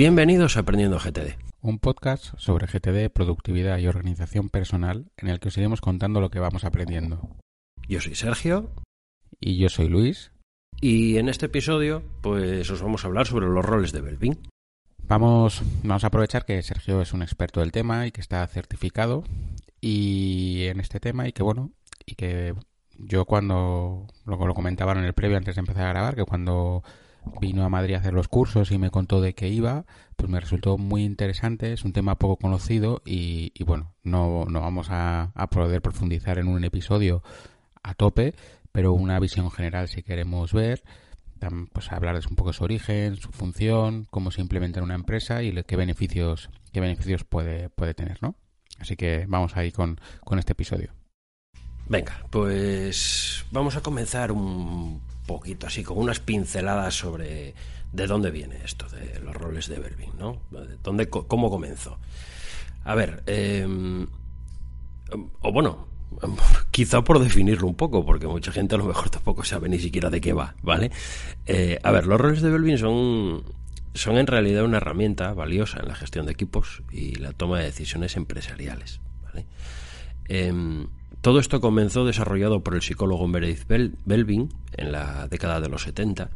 Bienvenidos a Aprendiendo GTD. Un podcast sobre GTD, productividad y organización personal en el que os iremos contando lo que vamos aprendiendo. Yo soy Sergio. Y yo soy Luis. Y en este episodio, pues os vamos a hablar sobre los roles de Belvin. Vamos, vamos a aprovechar que Sergio es un experto del tema y que está certificado y en este tema y que bueno, y que yo cuando lo, lo comentaba en el previo antes de empezar a grabar, que cuando vino a Madrid a hacer los cursos y me contó de qué iba, pues me resultó muy interesante, es un tema poco conocido y, bueno, no, no vamos a, poder profundizar en un episodio a tope, pero una visión general si queremos ver, pues hablar de un poco su origen, su función, cómo se implementa en una empresa y qué beneficios, qué beneficios puede, puede tener, ¿no? Así que vamos ahí con, con este episodio. Venga, pues vamos a comenzar un poquito así, con unas pinceladas sobre de dónde viene esto de los roles de Belvin, ¿no? ¿Dónde, ¿Cómo comenzó? A ver, em, o bueno, quizá por definirlo un poco, porque mucha gente a lo mejor tampoco sabe ni siquiera de qué va, ¿vale? Eh, a ver, los roles de Belvin son, son en realidad una herramienta valiosa en la gestión de equipos y la toma de decisiones empresariales, ¿vale? Em, todo esto comenzó desarrollado por el psicólogo Meredith Belvin en la década de los 70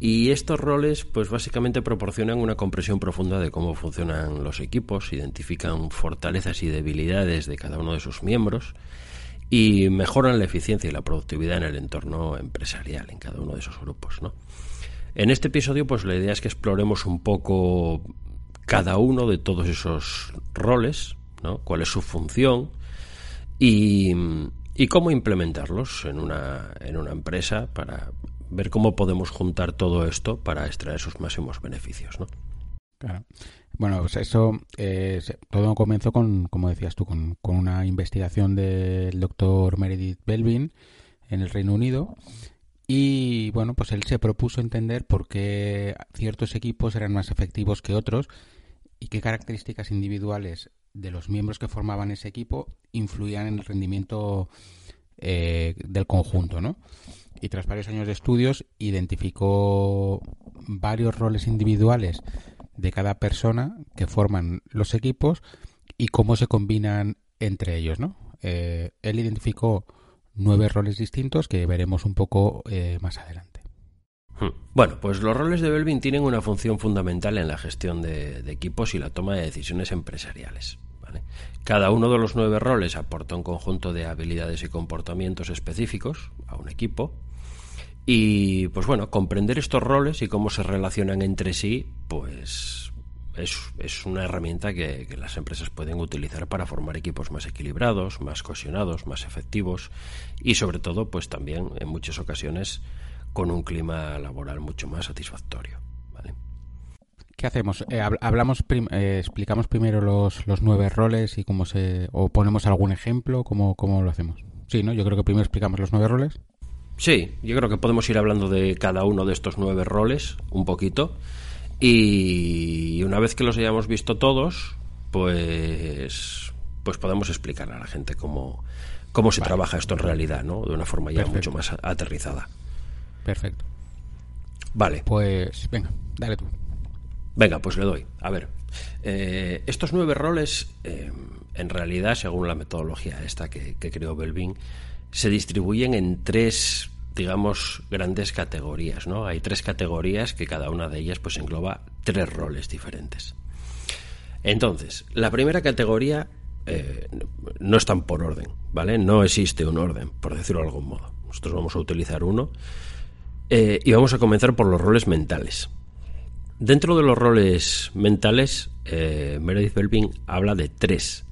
y estos roles pues básicamente proporcionan una comprensión profunda de cómo funcionan los equipos, identifican fortalezas y debilidades de cada uno de sus miembros y mejoran la eficiencia y la productividad en el entorno empresarial en cada uno de esos grupos, ¿no? En este episodio pues la idea es que exploremos un poco cada uno de todos esos roles, ¿no? ¿Cuál es su función? Y, cómo implementarlos en una, en una empresa para ver cómo podemos juntar todo esto para extraer sus máximos beneficios, ¿no? Claro. Bueno, pues eso, eh, todo comenzó con, como decías tú, con, con, una investigación del doctor Meredith Belvin en el Reino Unido. Y bueno, pues él se propuso entender por qué ciertos equipos eran más efectivos que otros y qué características individuales de los miembros que formaban ese equipo influían en el rendimiento eh, del conjunto, ¿no? Y tras varios años de estudios identificó varios roles individuales de cada persona que forman los equipos y cómo se combinan entre ellos, ¿no? Eh, él identificó nueve roles distintos que veremos un poco eh, más adelante. Hmm. Bueno, pues los roles de Belvin tienen una función fundamental en la gestión de, equipos y la toma de decisiones empresariales. Cada uno de los nueve roles aporta un conjunto de habilidades y comportamientos específicos a un equipo. Y pues bueno, comprender estos roles y cómo se relacionan entre sí, pues es, una herramienta que, que, las empresas pueden utilizar para formar equipos más equilibrados, más cohesionados, más efectivos y sobre todo, pues también en muchas ocasiones con un clima laboral mucho más satisfactorio. ¿vale? ¿Qué hacemos? Eh, hablamos eh, explicamos primero los, los, nueve roles y cómo se o ponemos algún ejemplo, cómo, cómo lo hacemos. Sí, ¿no? Yo creo que primero explicamos los nueve roles. Sí, yo creo que podemos ir hablando de cada uno de estos nueve roles un poquito y una vez que los hayamos visto todos, pues pues podemos explicar a la gente cómo, cómo se trabaja esto en realidad, ¿no? De una forma ya mucho más aterrizada. Perfecto. Vale. Pues venga, dale tú. Venga, pues le doy. A ver, eh, estos nueve roles, eh, en realidad, según la metodología esta que, creó Belvin, se distribuyen en tres, digamos, grandes categorías, ¿no? Hay tres categorías que cada una de ellas pues engloba tres roles diferentes. Entonces, la primera categoría eh, no están por orden, ¿vale? No existe un orden, por decirlo de algún modo. Nosotros vamos a utilizar uno y vamos a comenzar por los roles mentales. Dentro de los roles mentales, eh, Meredith Belvin habla de tres,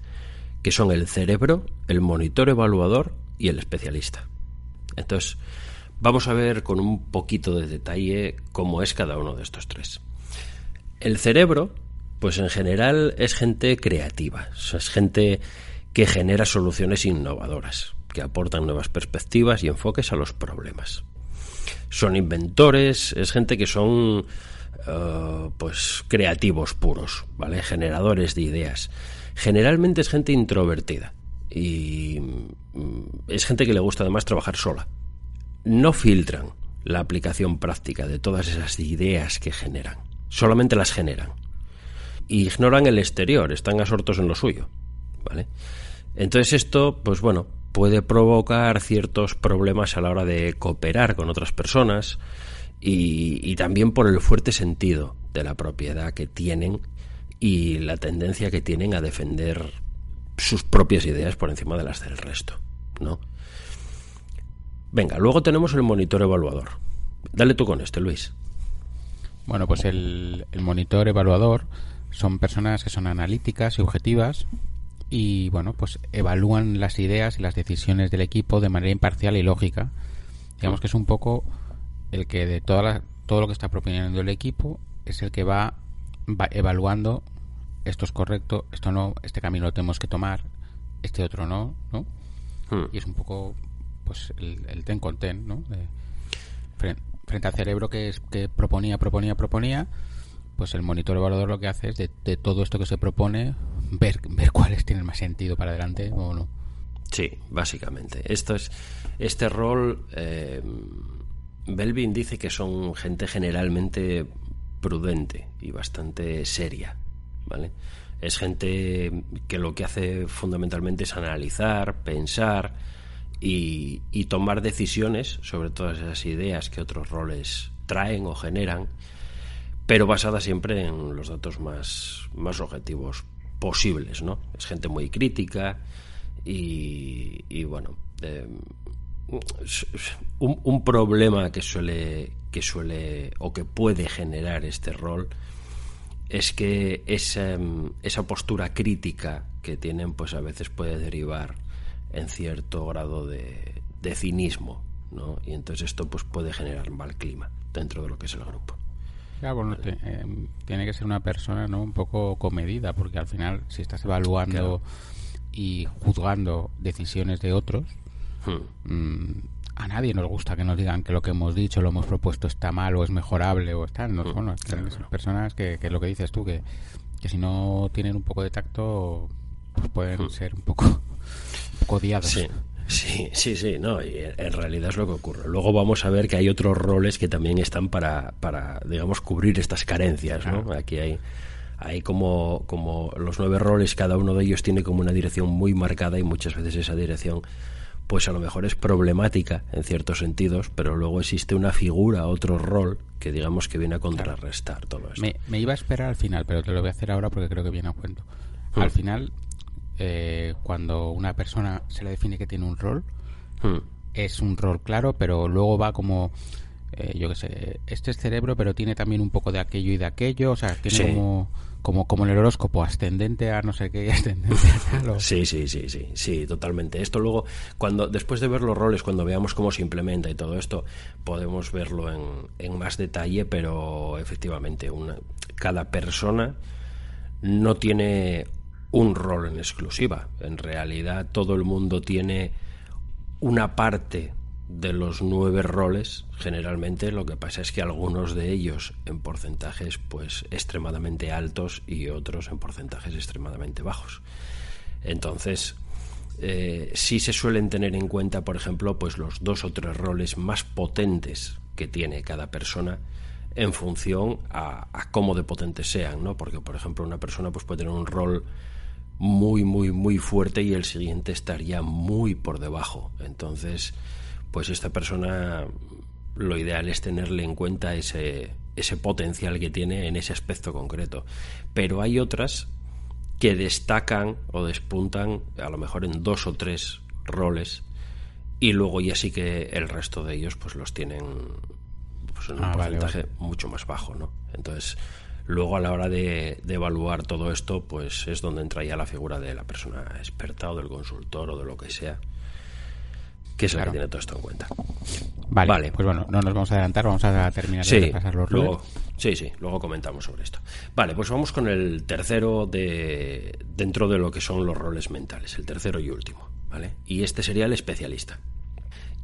que son el cerebro, el monitor evaluador y el especialista. Entonces, vamos a ver con un poquito de detalle cómo es cada uno de estos tres. El cerebro, pues en general es gente creativa, es gente que genera soluciones innovadoras, que aportan nuevas perspectivas y enfoques a los problemas son inventores, es gente que son eh, pues creativos puros, ¿vale? Generadores de ideas. Generalmente es gente introvertida y mm, es gente que le gusta además trabajar sola. No filtran la aplicación práctica de todas esas ideas que generan, solamente las generan. Y ignoran el exterior, están absortos en lo suyo, ¿vale? Entonces esto, pues bueno, puede provocar ciertos problemas a la hora de cooperar con otras personas y, y también por el fuerte sentido de la propiedad que tienen y la tendencia que tienen a defender sus propias ideas por encima de las del resto, ¿no? Venga, luego tenemos el monitor evaluador. Dale tú con este, Luis. Bueno, pues el, el monitor evaluador son personas que son analíticas y objetivas y bueno, pues evalúan las ideas y las decisiones del equipo de manera imparcial y lógica. Digamos que es un poco el que de toda todo lo que está proponiendo el equipo es el que va, va evaluando esto es correcto, esto no, este camino lo tenemos que tomar, este otro no, ¿no? Hmm. Y es un poco pues el, el ten con ten, ¿no? De- frente, frente al cerebro que, es, que proponía, proponía, proponía, pues el monitor evaluador lo que hace es de, de todo esto que se propone ver, ver cuáles tienen más sentido para adelante o no. Sí, básicamente. Esto es este rol. eh, Belvin dice que son gente generalmente prudente y bastante seria, ¿vale? Es gente que lo que hace fundamentalmente es analizar, pensar y, tomar decisiones sobre todas esas ideas que otros roles traen o generan, pero basada siempre en los datos más, más objetivos posibles, ¿no? Es gente muy crítica y, y bueno, eh, un, un problema que suele, que suele o que puede generar este rol es que esa, esa postura crítica que tienen pues a veces puede derivar en cierto grado de, de cinismo ¿no? y entonces esto pues puede generar mal clima dentro de lo que es el grupo bueno, te- eh, tiene que ser una persona ¿no? un poco comedida, porque al final, si estás evaluando y juzgando decisiones de otros, Hmm. mm, a nadie nos gusta que nos digan que lo que hemos dicho, lo hemos propuesto está mal o es mejorable o está. No, bueno, tienen que ser personas que, que es lo que dices tú, que, que si no tienen un poco de tacto, pues pueden ser un poco, un poco odiados. Sí, sí, sí, sí, no, y en en realidad es lo que ocurre. Luego vamos a ver que hay otros roles que también están para, para digamos, cubrir estas carencias, ¿no? Aquí hay, hay como, como los nueve roles, cada uno de ellos tiene como una dirección muy marcada y muchas veces esa dirección pues a lo mejor es problemática en ciertos sentidos, pero luego existe una figura, otro rol, que digamos que viene a contrarrestar todo esto. Me, me iba a esperar al final, pero te lo voy a hacer ahora porque creo que viene a cuento. Mm. Al final, eh, cuando una persona se le define que tiene un rol, Hmm. es un rol claro, pero luego va como, eh, yo qué sé, este es cerebro, pero tiene también un poco de aquello y de aquello, o sea, tiene Sí. como, como, como en el horóscopo, ascendente a no sé qué, ascendente a Sí, sí, sí, sí, sí, totalmente. Esto luego, cuando después de ver los roles, cuando veamos cómo se implementa y todo esto, podemos verlo en, en más detalle, pero efectivamente, una, cada persona no tiene un rol en exclusiva. En realidad, todo el mundo tiene una parte de los nueve roles, generalmente lo que pasa es que algunos de ellos en porcentajes pues extremadamente altos y otros en porcentajes extremadamente bajos. Entonces, eh, sí se suelen tener en cuenta, por ejemplo, pues los dos o tres roles más potentes que tiene cada persona en función a, a cómo de potentes sean, ¿no? Porque, por ejemplo, una persona pues puede tener un rol muy, muy, muy fuerte y el siguiente estaría muy por debajo. Entonces, pues esta persona lo ideal es tenerle en cuenta ese, ese potencial que tiene en ese aspecto concreto. Pero hay otras que destacan o despuntan a lo mejor en dos o tres roles y luego ya sí que el resto de ellos pues los tienen pues en un Ah, vale, porcentaje vale. mucho más bajo, ¿no? Entonces, luego a la hora de, de evaluar todo esto, pues es donde entra ya la figura de la persona experta o del consultor o de lo que sea, que es la Claro. que tiene todo esto en cuenta. Vale, Vale. pues bueno, no nos vamos a adelantar, vamos a terminar de repasar los roles. luego, sí, sí, luego comentamos sobre esto. Vale, pues vamos con el tercero de dentro de lo que son los roles mentales, el tercero y último, ¿vale? Y este sería el especialista.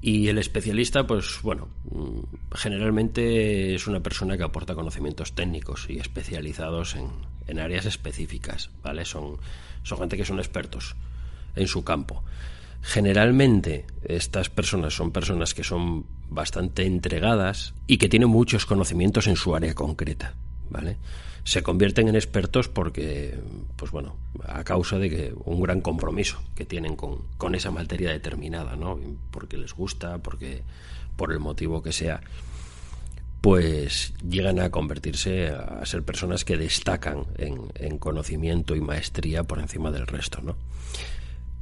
Y el especialista, pues bueno, mm, generalmente es una persona que aporta conocimientos técnicos y especializados en, en áreas específicas, ¿vale? Son, son gente que son expertos en su campo. Generalmente estas personas son personas que son bastante entregadas y que tienen muchos conocimientos en su área concreta, ¿vale? Se convierten en expertos porque, pues bueno, a causa de que un gran compromiso que tienen con, con esa materia determinada, ¿no? Porque les gusta, porque por el motivo que sea pues llegan a convertirse a ser personas que destacan en, conocimiento y maestría por encima del resto, ¿no?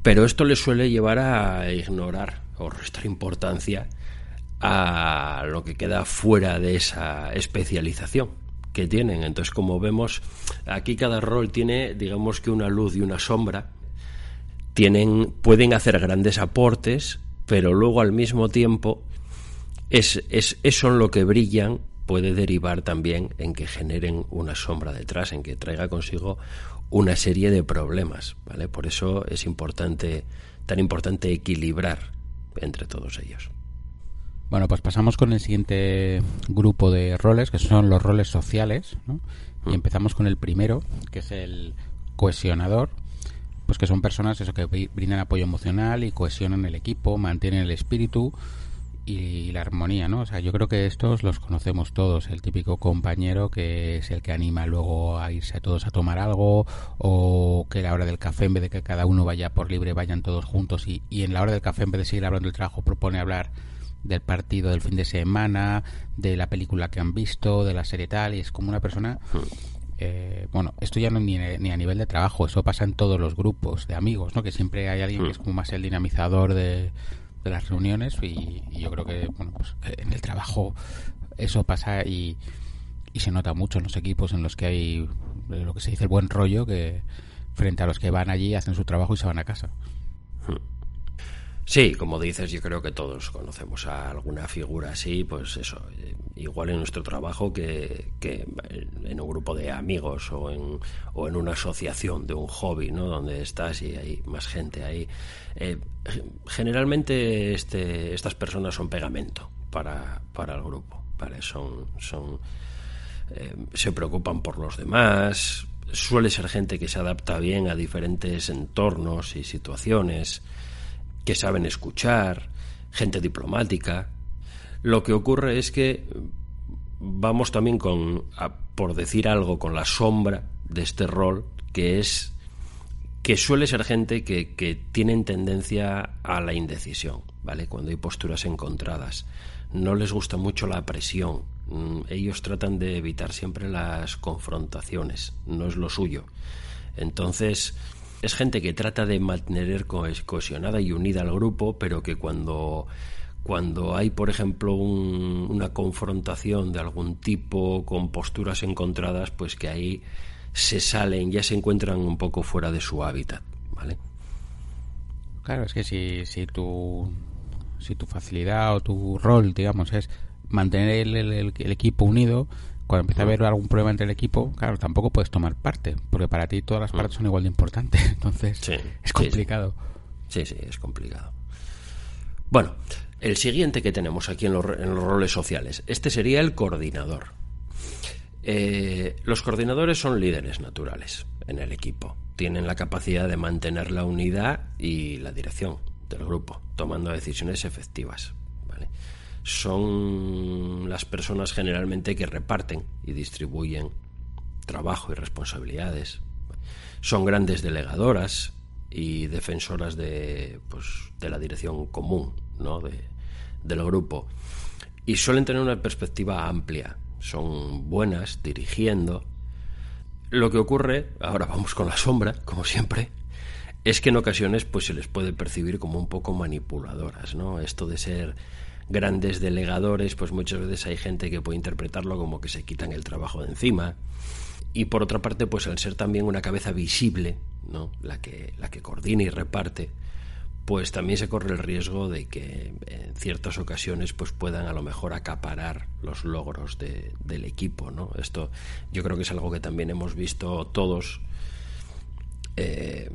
Pero esto les suele llevar a ignorar o restar importancia a lo que queda fuera de esa especialización que tienen. Entonces, como vemos, aquí cada rol tiene, digamos que una luz y una sombra. Tienen, pueden hacer grandes aportes, pero luego al mismo tiempo es, es eso en lo que brillan puede derivar también en que generen una sombra detrás, en que traiga consigo una serie de problemas, ¿vale? Por eso es importante, tan importante equilibrar entre todos ellos. Bueno, pues pasamos con el siguiente grupo de roles, que son los roles sociales, Y mm. empezamos con el primero, que es el cohesionador, pues que son personas eso que brindan apoyo emocional y cohesionan el equipo, mantienen el espíritu, y la armonía, ¿no? O sea, yo creo que estos los conocemos todos, el típico compañero que es el que anima luego a irse a todos a tomar algo o que a la hora del café en vez de que cada uno vaya por libre vayan todos juntos y, y en la hora del café en vez de seguir hablando del trabajo propone hablar del partido del fin de semana, de la película que han visto, de la serie tal y es como una persona eh, bueno, esto ya no ni, ni, a nivel de trabajo, eso pasa en todos los grupos de amigos, ¿no? Que siempre hay alguien que es como más el dinamizador de, de las reuniones y, yo creo que bueno pues en el trabajo eso pasa y, y, se nota mucho en los equipos en los que hay lo que se dice el buen rollo que frente a los que van allí hacen su trabajo y se van a casa. Sí, como dices, yo creo que todos conocemos a alguna figura así, pues eso, eh, igual en nuestro trabajo que, en un grupo de amigos o en, o en una asociación de un hobby, ¿no? Donde estás y hay más gente ahí. Eh, generalmente este, estas personas son pegamento para, para el grupo, ¿vale? Son, son, eh, se preocupan por los demás, suele ser gente que se adapta bien a diferentes entornos y situaciones que saben escuchar, gente diplomática. Lo que ocurre es que vamos también con, por decir algo, con la sombra de este rol, que es que suele ser gente que, que tienen tendencia a la indecisión, ¿vale? Cuando hay posturas encontradas. No les gusta mucho la presión. Mm, ellos tratan de evitar siempre las confrontaciones. No es lo suyo. Entonces, es gente que trata de mantener cohesionada y unida al grupo, pero que cuando, cuando hay, por ejemplo, una confrontación de algún tipo con posturas encontradas, pues que ahí se salen, ya se encuentran un poco fuera de su hábitat, ¿vale? Claro, es que si, si, tu, si tu facilidad o tu rol, digamos, es mantener el equipo unido, cuando empieza a haber algún problema entre el equipo, claro, tampoco puedes tomar parte, porque para ti todas las partes son igual de importantes. Entonces, es complicado. Sí, sí, es complicado. Bueno, el siguiente que tenemos aquí en los, roles sociales, este sería el coordinador. Eh, los coordinadores son líderes naturales en el equipo. Tienen la capacidad de mantener la unidad y la dirección del grupo, tomando decisiones efectivas son las personas generalmente que reparten y distribuyen trabajo y responsabilidades. Son grandes delegadoras y defensoras de, pues, de la dirección común ¿no? de, del grupo. Y suelen tener una perspectiva amplia. Son buenas dirigiendo. Lo que ocurre, ahora vamos con la sombra, como siempre, es que en ocasiones pues se les puede percibir como un poco manipuladoras, ¿no? Esto de ser grandes delegadores, pues muchas veces hay gente que puede interpretarlo como que se quitan el trabajo de encima. Y por otra parte, pues al ser también una cabeza visible, ¿no? la, que, la que coordina y reparte, pues también se corre el riesgo de que en ciertas ocasiones pues puedan a lo mejor acaparar los logros de, del equipo. ¿no? Esto yo creo que es algo que también hemos visto todos. Eh,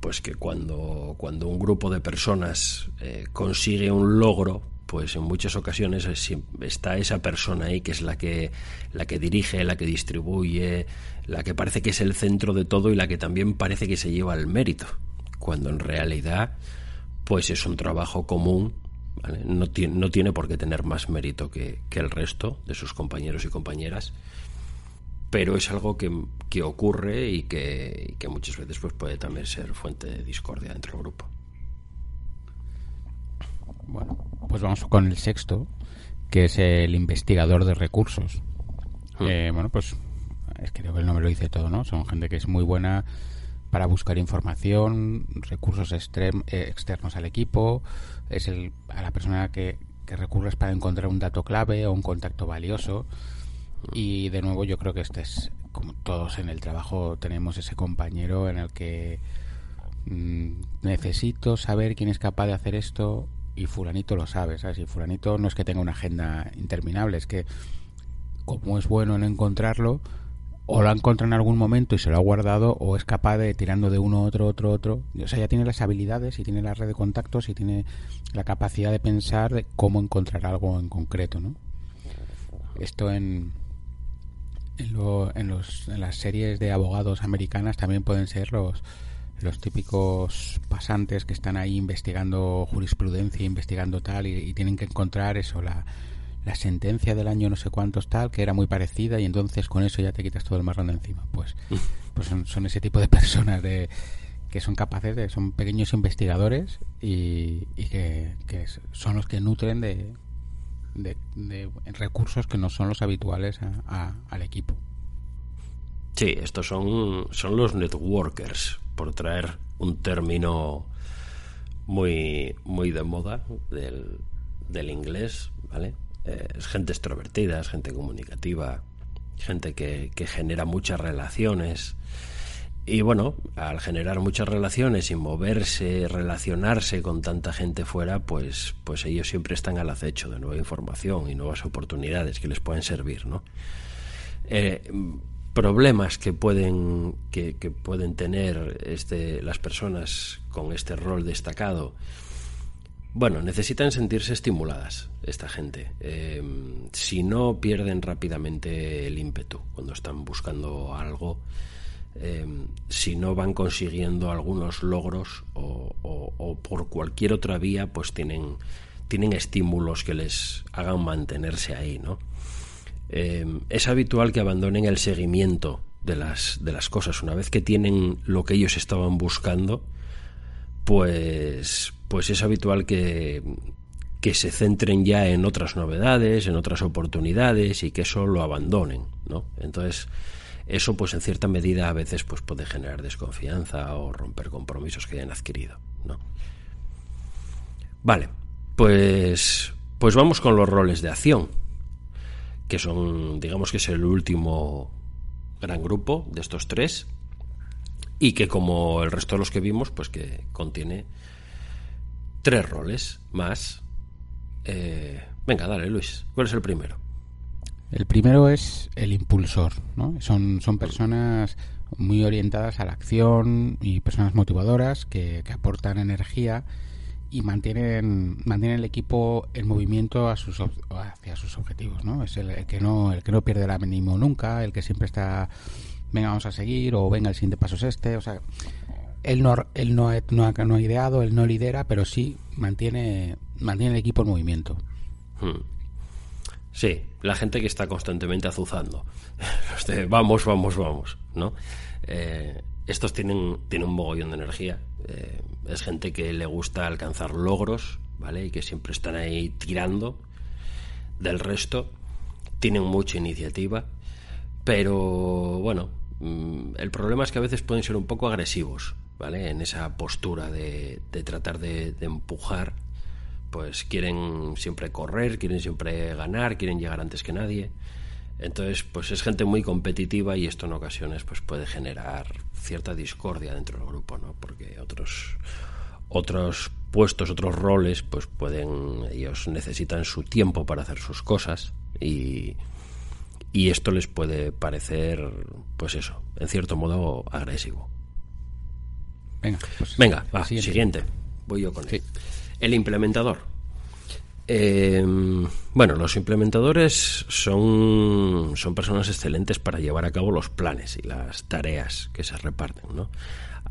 pues que cuando, cuando un grupo de personas eh, consigue un logro pues en muchas ocasiones está esa persona ahí que es la que la que dirige, la que distribuye, la que parece que es el centro de todo y la que también parece que se lleva el mérito, cuando en realidad pues es un trabajo común, no, tiene, no tiene por qué tener más mérito que, que el resto de sus compañeros y compañeras, pero es algo que, que ocurre y que, que, muchas veces pues puede también ser fuente de discordia dentro del grupo. Bueno, pues vamos con el sexto, que es el investigador de recursos. Hmm. Eh, bueno, pues es que creo que el nombre lo dice todo, ¿no? Son gente que es muy buena para buscar información, recursos eh, externos al equipo, es el, a la persona que, que recurres para encontrar un dato clave o un contacto valioso. Y de nuevo yo creo que este es, como todos en el trabajo, tenemos ese compañero en el que mm, necesito saber quién es capaz de hacer esto y fulanito lo sabe, ¿sabes? Y fulanito no es que tenga una agenda interminable, es que como es bueno en encontrarlo, o lo ha encontrado en algún momento y se lo ha guardado, o es capaz de tirando de uno, otro, otro, otro. O sea, ya tiene las habilidades y tiene la red de contactos y tiene la capacidad de pensar de cómo encontrar algo en concreto, ¿no? Esto en, en, en, los, en las series de abogados americanas también pueden ser los, los típicos pasantes que están ahí investigando jurisprudencia, investigando tal, y, tienen que encontrar eso, la, la, sentencia del año no sé cuántos tal, que era muy parecida, y entonces con eso ya te quitas todo el marrón de encima. Pues, pues son, ese tipo de personas de que son capaces de, son pequeños investigadores y, y que, son los que nutren de, de, recursos que no son los habituales al equipo. Sí, estos son, son los networkers, por traer un término muy, muy de moda del, del inglés, ¿vale? Eh, es gente extrovertida, gente comunicativa, gente que, que genera muchas relaciones. Y bueno, al generar muchas relaciones y moverse, relacionarse con tanta gente fuera, pues, pues ellos siempre están al acecho de nueva información y nuevas oportunidades que les pueden servir, ¿no? Eh, problemas que pueden, que, pueden tener este, las personas con este rol destacado. Bueno, necesitan sentirse estimuladas esta gente. Em, si no pierden rápidamente el ímpetu cuando están buscando algo, em, si no van consiguiendo algunos logros o, o, por cualquier otra vía, pues tienen, tienen estímulos que les hagan mantenerse ahí, ¿no? Em, es habitual que abandonen el seguimiento de las, de las cosas. Una vez que tienen lo que ellos estaban buscando, pues, pues es habitual que, que se centren ya en otras novedades, en otras oportunidades y que eso lo abandonen, ¿no? Entonces, eso pues en cierta medida a veces pues puede generar desconfianza o romper compromisos que hayan adquirido, ¿no? Vale, pues pues vamos con los roles de acción que son, digamos que es el último gran grupo de estos tres y que como el resto de los que vimos, pues que contiene tres roles más. Eh, venga, dale Luis, ¿cuál es el primero? El primero es el impulsor, ¿no? Son, son personas muy orientadas a la acción y personas motivadoras que, que aportan energía y mantienen mantienen el equipo en movimiento hacia sus objetivos no es el, que no el que no pierde el ánimo nunca el que siempre está venga vamos a seguir o venga el siguiente paso es este o sea él no él no, no, no ha ideado él no lidera pero sí mantiene mantiene el equipo en movimiento hmm. sí la gente que está constantemente azuzando vamos vamos vamos no eh, estos tienen, tienen un mogollón de energía. Eh, es gente que le gusta alcanzar logros, ¿vale? Y que siempre están ahí tirando del resto. Tienen mucha iniciativa. Pero bueno, mm, el problema es que a veces pueden ser un poco agresivos, ¿vale? En esa postura de, tratar de, de empujar. Pues quieren siempre correr, quieren siempre ganar, quieren llegar antes que nadie. Entonces, pues es gente muy competitiva y esto en ocasiones pues puede generar cierta discordia dentro del grupo, ¿no? Porque otros otros puestos, otros roles, pues pueden ellos necesitan su tiempo para hacer sus cosas y y esto les puede parecer pues eso, en cierto modo agresivo. Venga, pues Venga, va, siguiente. Voy yo con él. El implementador. Eh, bueno, los implementadores son, son personas excelentes para llevar a cabo los planes y las tareas que se reparten, ¿no?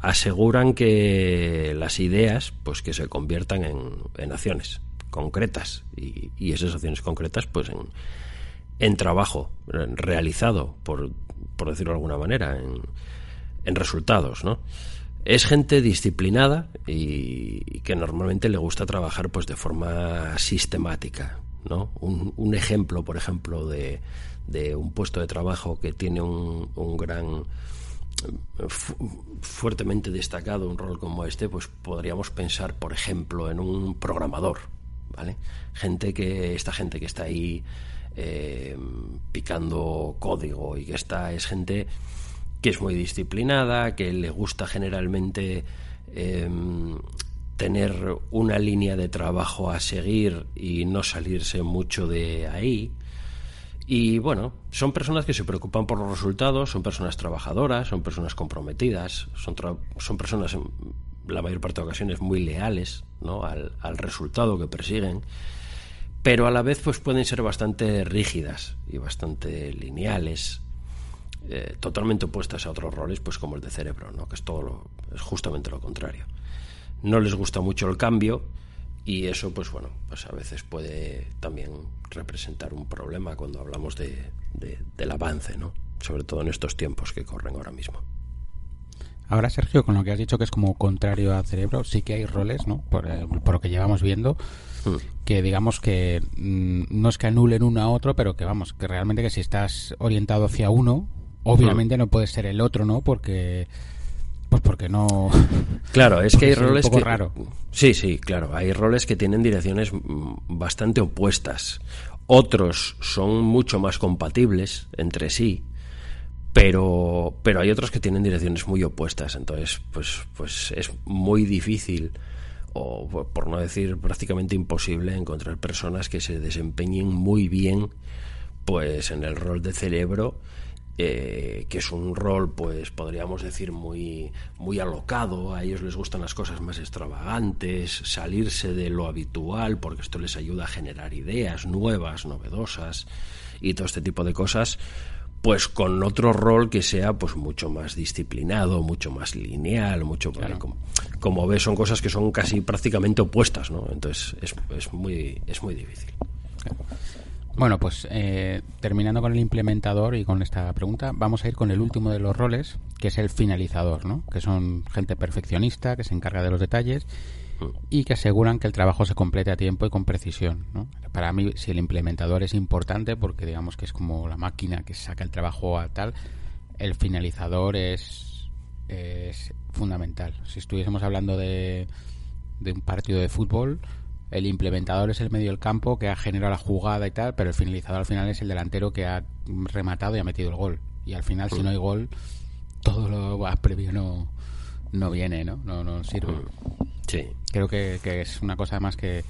Aseguran que las ideas, pues que se conviertan en, en acciones concretas y, y, esas acciones concretas, pues en, en trabajo realizado por por decirlo de alguna manera, en, en resultados, ¿no? Es gente disciplinada y, que normalmente le gusta trabajar pues de forma sistemática, ¿no? Un, ejemplo, por ejemplo, de, de, un puesto de trabajo que tiene un, un gran fuertemente destacado un rol como este, pues podríamos pensar, por ejemplo, en un programador, ¿vale? Gente que, esta gente que está ahí eh, picando código y que está, es gente que es muy disciplinada, que le gusta generalmente em, tener una línea de trabajo a seguir y no salirse mucho de ahí. Y bueno, son personas que se preocupan por los resultados, son personas trabajadoras, son personas comprometidas, son, son personas, en la mayor parte de ocasiones, muy leales al, al, resultado que persiguen, pero a la vez pues pueden ser bastante rígidas y bastante lineales, eh, totalmente opuestas a otros roles, pues como el de cerebro, ¿no? que es todo lo, es justamente lo contrario. No les gusta mucho el cambio y eso, pues bueno, pues a veces puede también representar un problema cuando hablamos de, del avance, ¿no? Sobre todo en estos tiempos que corren ahora mismo. Ahora, Sergio, con lo que has dicho que es como contrario al cerebro, sí que hay roles, ¿no? Por, eh, lo que llevamos viendo, hmm. que digamos que mm, no es que anulen uno a otro, pero que vamos, que realmente que si estás orientado hacia uno, Obviamente no puede ser el otro, ¿no? Porque pues porque no claro es que hay roles que raro. sí sí claro hay roles que tienen direcciones bastante opuestas otros son mucho más compatibles entre sí pero pero hay otros que tienen direcciones muy opuestas entonces pues pues es muy difícil o por no decir prácticamente imposible encontrar personas que se desempeñen muy bien pues en el rol de cerebro eh, que es un rol, pues podríamos decir, muy, muy alocado, a ellos les gustan las cosas más extravagantes, salirse de lo habitual, porque esto les ayuda a generar ideas nuevas, novedosas y todo este tipo de cosas, pues con otro rol que sea pues mucho más disciplinado, mucho más lineal, mucho como, como, ves son cosas que son casi prácticamente opuestas, ¿no? Entonces es, es muy es muy difícil. Bueno, pues eh, terminando con el implementador y con esta pregunta, vamos a ir con el último de los roles, que es el finalizador, ¿no? Que son gente perfeccionista, que se encarga de los detalles y que aseguran que el trabajo se complete a tiempo y con precisión, ¿no? Para mí, si el implementador es importante, porque digamos que es como la máquina que saca el trabajo a tal, el finalizador es, es fundamental. Si estuviésemos hablando de, de un partido de fútbol, el implementador es el medio del campo que ha generado la jugada y tal, pero el finalizador al final es el delantero que ha rematado y ha metido el gol. Y al final, si no hay gol, todo lo previo no, no viene, ¿no? No, no sirve. Sí. Creo que, es una cosa más que,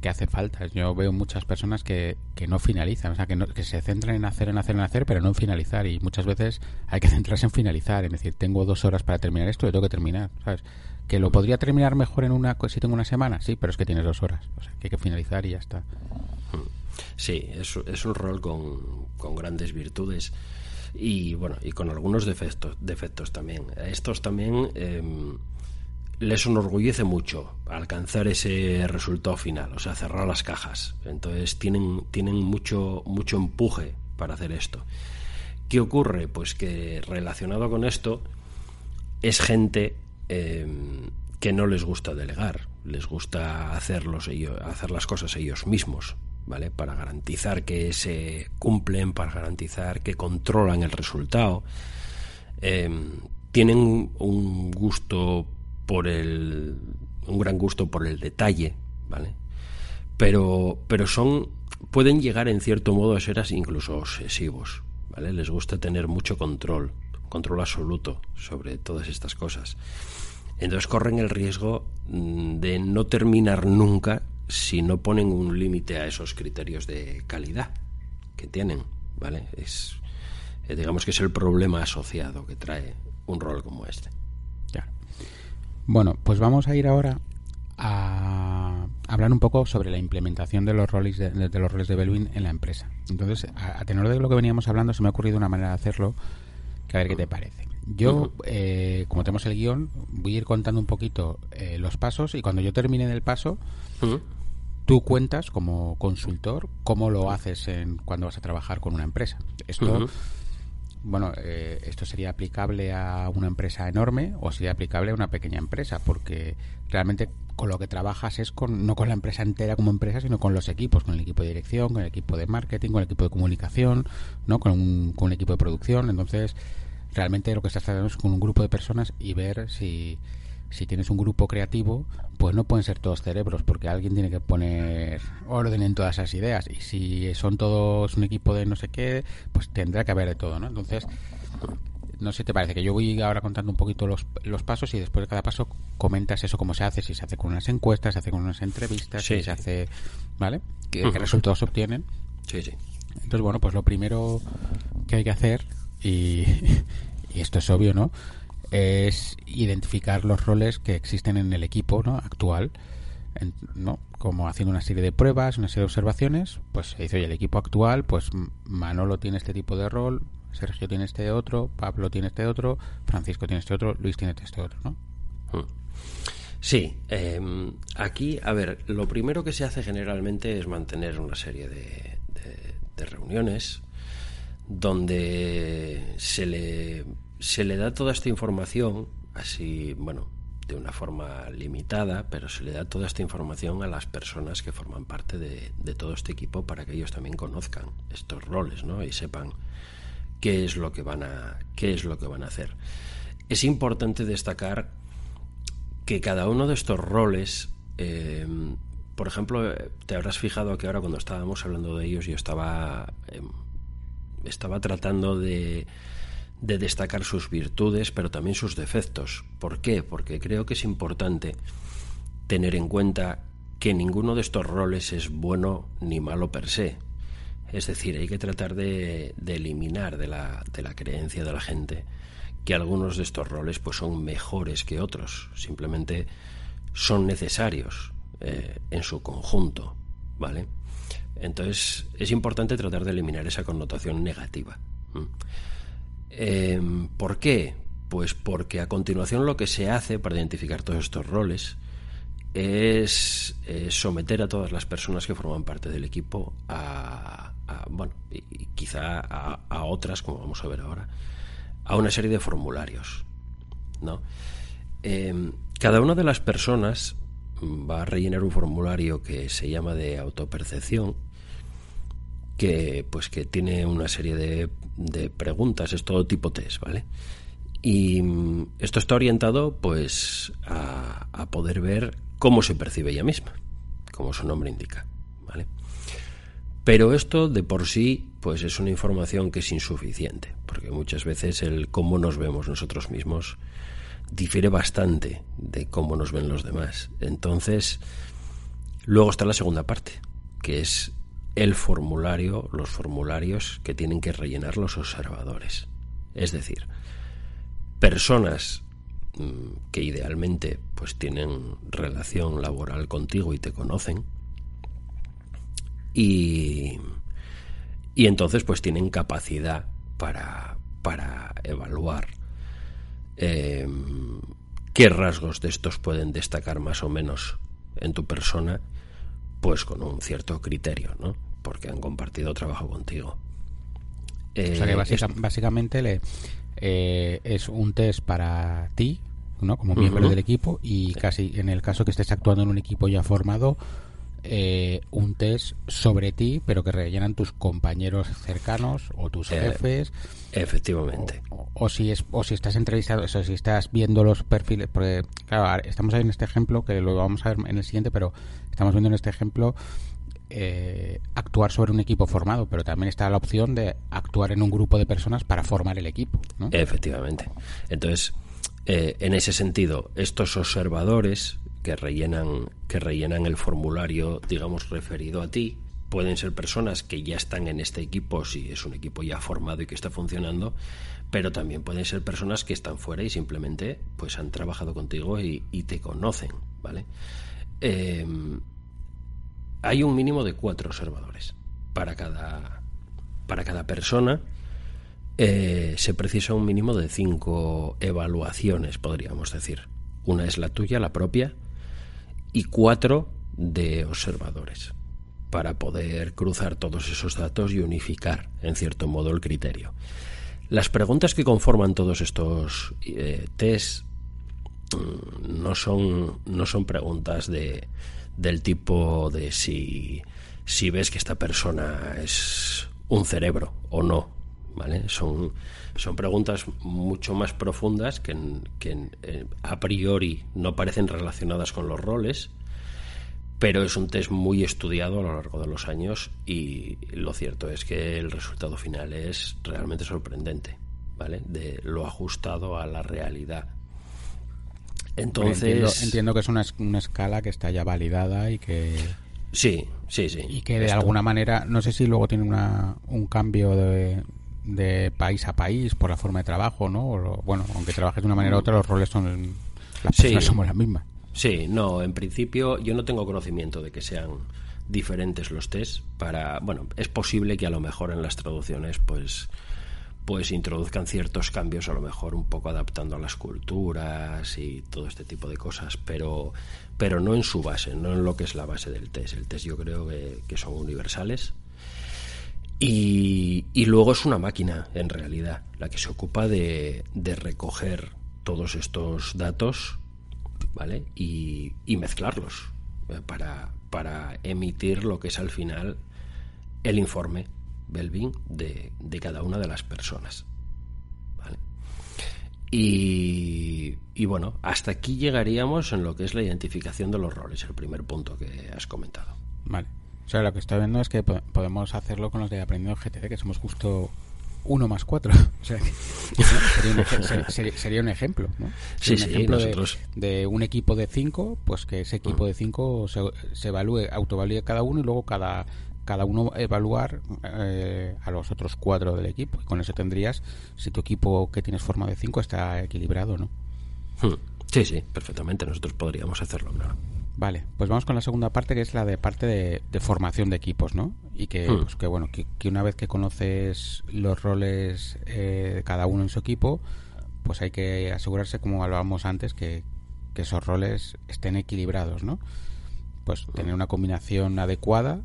que hace falta. Yo veo muchas personas que, que no finalizan, o sea, que, que se centran en hacer, en hacer, en hacer, pero no en finalizar. Y muchas veces hay que centrarse en finalizar, es decir, tengo dos horas para terminar esto, y tengo que terminar, ¿sabes? ¿Que lo podría terminar mejor en una si tengo una semana? Sí, pero es que tienes dos horas. O sea, que hay que finalizar y ya está. Sí, es, es un rol con, con grandes virtudes y bueno y con algunos defectos defectos también a estos también em, les enorgullece mucho alcanzar ese resultado final o sea cerrar las cajas entonces tienen tienen mucho mucho empuje para hacer esto qué ocurre pues que relacionado con esto es gente Em, que no les gusta delegar, les gusta hacerlos hacer las cosas ellos mismos, ¿vale? Para garantizar que se cumplen, para garantizar que controlan el resultado. Em, tienen un gusto por el un gran gusto por el detalle, ¿vale? Pero pero son pueden llegar en cierto modo a ser incluso obsesivos, ¿vale? Les gusta tener mucho control, control absoluto sobre todas estas cosas. Entonces corren el riesgo mm, de no terminar nunca si no ponen un límite a esos criterios de calidad que tienen, ¿vale? Es eh, digamos que es el problema asociado que trae un rol como este. Bueno, pues vamos a ir ahora a hablar un poco sobre la implementación de los roles de, los roles de Belwin en la empresa. Entonces, a, a, tenor de lo que veníamos hablando, se me ha ocurrido una manera de hacerlo, que a ver qué te parece. Yo, eh, como tenemos el guion, voy a ir contando un poquito eh, los pasos y cuando yo termine del paso, tú cuentas como consultor cómo lo haces en, cuando vas a trabajar con una empresa. Esto bueno, eh, esto sería aplicable a una empresa enorme o sería aplicable a una pequeña empresa, porque realmente con lo que trabajas es con no con la empresa entera como empresa, sino con los equipos, con el equipo de dirección, con el equipo de marketing, con el equipo de comunicación, ¿no? con, un, con un equipo de producción. Entonces, realmente lo que estás haciendo es con un grupo de personas y ver si, si tienes un grupo creativo, pues no pueden ser todos cerebros, porque alguien tiene que poner orden en todas esas ideas. Y si son todos un equipo de no sé qué, pues tendrá que haber de todo, ¿no? Entonces, no sé si te parece que yo voy ahora contando un poquito los, los pasos y después de cada paso comentas eso cómo se hace, si se hace con unas encuestas, se hace con unas entrevistas, si se hace, ¿vale? ¿Qué, resultados se obtienen? Sí, sí. Entonces, bueno, pues lo primero que hay que hacer, y, esto es obvio, ¿no? Es identificar los roles que existen en el equipo ¿no? actual, ¿no? Como haciendo una serie de pruebas, una serie de observaciones, pues se dice, oye, el equipo actual, pues Manolo tiene este tipo de rol, Sergio tiene este otro, Pablo tiene este otro, Francisco tiene este otro, Luis tiene este otro, ¿no? Hmm. Sí, em, aquí, a ver, lo primero que se hace generalmente es mantener una serie de, reuniones donde se le, se le da toda esta información, así, bueno, de una forma limitada, pero se le da toda esta información a las personas que forman parte de, de todo este equipo para que ellos también conozcan estos roles, ¿no? Y sepan qué es lo que van a, qué es lo que van a hacer. Es importante destacar que cada uno de estos roles, eh, por ejemplo, te habrás fijado que ahora cuando estábamos hablando de ellos yo estaba, em, estaba tratando de, de destacar sus virtudes, pero también sus defectos. ¿Por qué? Porque creo que es importante tener en cuenta que ninguno de estos roles es bueno ni malo per se. Es decir, hay que tratar de, eliminar de la, de la, creencia de la gente que algunos de estos roles pues son mejores que otros. Simplemente son necesarios eh, en su conjunto, ¿vale? Entonces es importante tratar de eliminar esa connotación negativa. Em, ¿Por qué? Pues porque a continuación lo que se hace para identificar todos estos roles es someter a todas las personas que forman parte del equipo a, bueno, y, quizá a, otras, como vamos a ver ahora, a una serie de formularios. ¿no? Em, cada una de las personas va a rellenar un formulario que se llama de autopercepción, que pues que tiene una serie de, de preguntas, es todo tipo test, ¿vale? Y mm, esto está orientado pues a, a poder ver cómo se percibe ella misma, como su nombre indica, ¿vale? Pero esto de por sí pues es una información que es insuficiente, porque muchas veces el cómo nos vemos nosotros mismos difiere bastante de cómo nos ven los demás. Entonces, luego está la segunda parte, que es el formulario, los formularios que tienen que rellenar los observadores. Es decir, personas mm, que idealmente pues tienen relación laboral contigo y te conocen, y, y entonces pues tienen capacidad para, para evaluar eh, qué rasgos de estos pueden destacar más o menos en tu persona, pues con un cierto criterio, ¿no? Porque han compartido trabajo contigo. o sea que eh, básicamente le, eh, es un test para ti, ¿no? Como miembro del equipo y casi en el caso que estés actuando en un equipo ya formado, eh, un test sobre ti, pero que rellenan tus compañeros cercanos o tus eh, jefes. Efectivamente. O, si es, o si estás entrevistado, eso, si estás viendo los perfiles, porque claro, estamos ahí en este ejemplo, que lo vamos a ver en el siguiente, pero estamos viendo en este ejemplo eh, actuar sobre un equipo formado, pero también está la opción de actuar en un grupo de personas para formar el equipo. Efectivamente. Entonces, en ese sentido, estos observadores que rellenan, que rellenan el formulario, digamos, referido a ti. Pueden ser personas que ya están en este equipo, si es un equipo ya formado y que está funcionando, pero también pueden ser personas que están fuera y simplemente pues han trabajado contigo y, te conocen, ¿vale? Em, hay un mínimo de cuatro observadores para cada, para cada persona. Eh, se precisa un mínimo de cinco evaluaciones, podríamos decir. Una es la tuya, la propia, y cuatro de observadores para poder cruzar todos esos datos y unificar, en cierto modo, el criterio. Las preguntas que conforman todos estos eh, test mm, no son, no son preguntas de, del tipo de si, si ves que esta persona es un cerebro o no. ¿Vale? Son, son preguntas mucho más profundas que, que eh, a priori no parecen relacionadas con los roles pero es un test muy estudiado a lo largo de los años y lo cierto es que el resultado final es realmente sorprendente, ¿vale? De lo ajustado a la realidad. Entonces entiendo, que es una, una, escala que está ya validada y que sí, sí, sí. Y que de alguna manera, no sé si luego tiene una, un cambio de, de país a país por la forma de trabajo, ¿no? O, bueno, aunque trabajes de una manera u otra, los roles son las personas somos las mismas. Sí, no, en principio yo no tengo conocimiento de que sean diferentes los test para, bueno, es posible que a lo mejor en las traducciones pues pues introduzcan ciertos cambios, a lo mejor un poco adaptando a las culturas y todo este tipo de cosas, pero, pero no en su base, no en lo que es la base del test. El test yo creo que, son universales. Y, luego es una máquina, en realidad, la que se ocupa de, recoger todos estos datos ¿vale? Y, mezclarlos eh, para, emitir lo que es al final el informe Belvin de, de cada una de las personas. ¿vale? Y, y, bueno, hasta aquí llegaríamos en lo que es la identificación de los roles, el primer punto que has comentado. Vale. O sea, lo que estoy viendo es que podemos hacerlo con los de aprendiendo GTC, que somos justo 1 más 4. O sea, sería, un, ejemplo, ¿no? Sí, sí, nosotros... de, un equipo de 5, pues que ese equipo de 5 se, se, evalúe, autoevalúe cada uno y luego cada, cada uno evaluar eh, a los otros 4 del equipo. Y con eso tendrías, si tu equipo que tienes forma de 5 está equilibrado, ¿no? Hmm. Sí, sí, perfectamente. Nosotros podríamos hacerlo, ¿no? Vale, pues vamos con la segunda parte, que es la de parte de, formación de equipos, ¿no? Y que, hmm. pues que bueno, que, una vez que conoces los roles eh, de cada uno en su equipo, pues hay que asegurarse, como hablábamos antes, que, esos roles estén equilibrados, ¿no? Pues hmm. tener una combinación adecuada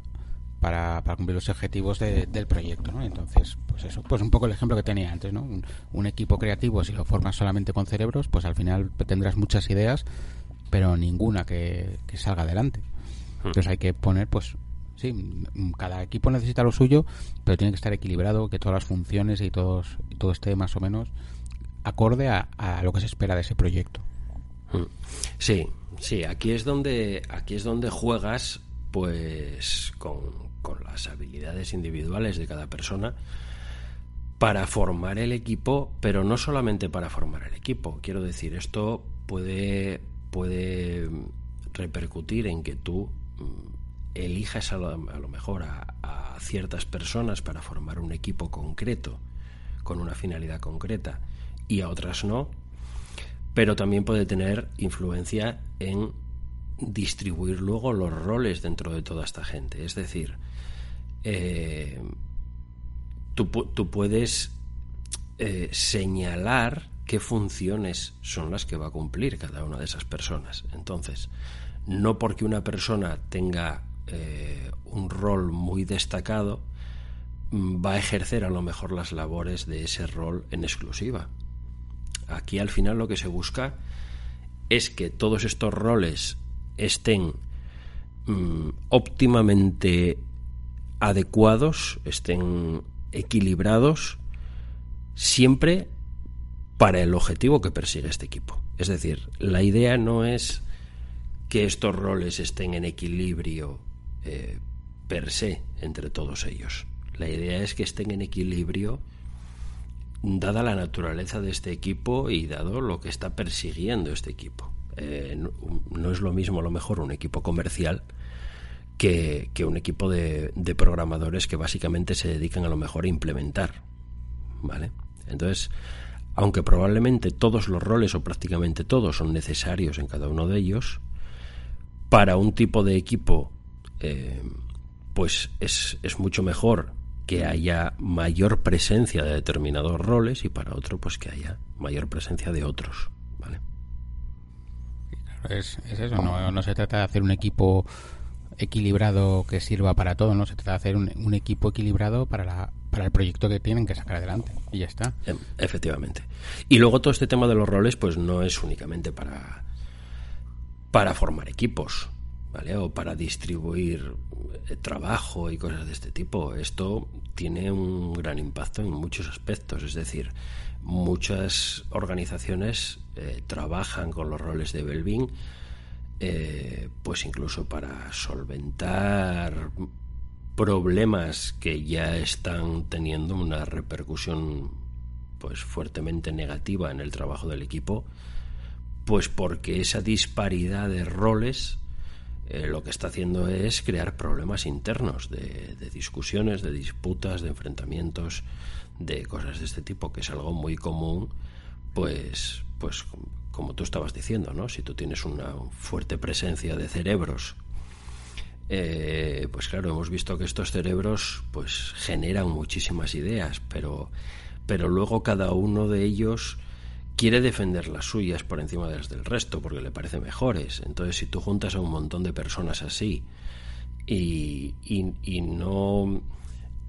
para, para cumplir los objetivos del proyecto, ¿no? Entonces, pues eso, pues un poco el ejemplo que tenía antes, ¿no? Un, un equipo creativo, si lo formas solamente con cerebros, pues al final tendrás muchas ideas, pero ninguna que, salga adelante. Hmm. Entonces hay que poner, pues, sí, cada equipo necesita lo suyo, pero tiene que estar equilibrado, que todas las funciones y, todos, todo esté más o menos acorde a, lo que se espera de ese proyecto. Hmm. Sí, sí, aquí es donde, aquí es donde juegas, pues, con, con las habilidades individuales de cada persona para formar el equipo, pero no solamente para formar el equipo. Quiero decir, esto puede puede repercutir en que tú mm, elijas a lo, mejor a, ciertas personas para formar un equipo concreto, con una finalidad concreta, y a otras no, pero también puede tener influencia en distribuir luego los roles dentro de toda esta gente. Es decir, eh, tú, puedes eh, señalar qué funciones son las que va a cumplir cada una de esas personas. Entonces, no porque una persona tenga eh, un rol muy destacado, mm, va a ejercer a lo mejor las labores de ese rol en exclusiva. Aquí al final lo que se busca es que todos estos roles estén mm, óptimamente adecuados, estén equilibrados, siempre para el objetivo que persigue este equipo. Es decir, la idea no es que estos roles estén en equilibrio eh, per se entre todos ellos. La idea es que estén en equilibrio dada la naturaleza de este equipo y dado lo que está persiguiendo este equipo. Eh, no, es lo mismo a lo mejor un equipo comercial que, que un equipo de, de, programadores que básicamente se dedican a lo mejor a implementar. ¿Vale? Entonces, aunque probablemente todos los roles o prácticamente todos son necesarios en cada uno de ellos, para un tipo de equipo eh, pues es, es, mucho mejor que haya mayor presencia de determinados roles y para otro pues que haya mayor presencia de otros. ¿vale? Es, eso, no, no, se trata de hacer un equipo equilibrado que sirva para todo, no se trata de hacer un, un equipo equilibrado para la, para el proyecto que tienen que sacar adelante y ya está. Em, efectivamente. Y luego todo este tema de los roles, pues no es únicamente para, para formar equipos, ¿vale? O para distribuir eh, trabajo y cosas de este tipo. Esto tiene un gran impacto en muchos aspectos, es decir, muchas organizaciones eh, trabajan con los roles de Belvin, eh, pues incluso para solventar problemas que ya están teniendo una repercusión pues fuertemente negativa en el trabajo del equipo, pues porque esa disparidad de roles eh, lo que está haciendo es crear problemas internos de, de, discusiones, de disputas, de enfrentamientos, de cosas de este tipo, que es algo muy común, pues, pues como tú estabas diciendo, ¿no? Si tú tienes una fuerte presencia de cerebros eh, pues claro, hemos visto que estos cerebros pues generan muchísimas ideas, pero, pero luego cada uno de ellos quiere defender las suyas por encima de las del resto porque le parece mejores. Entonces, si tú juntas a un montón de personas así y, y, no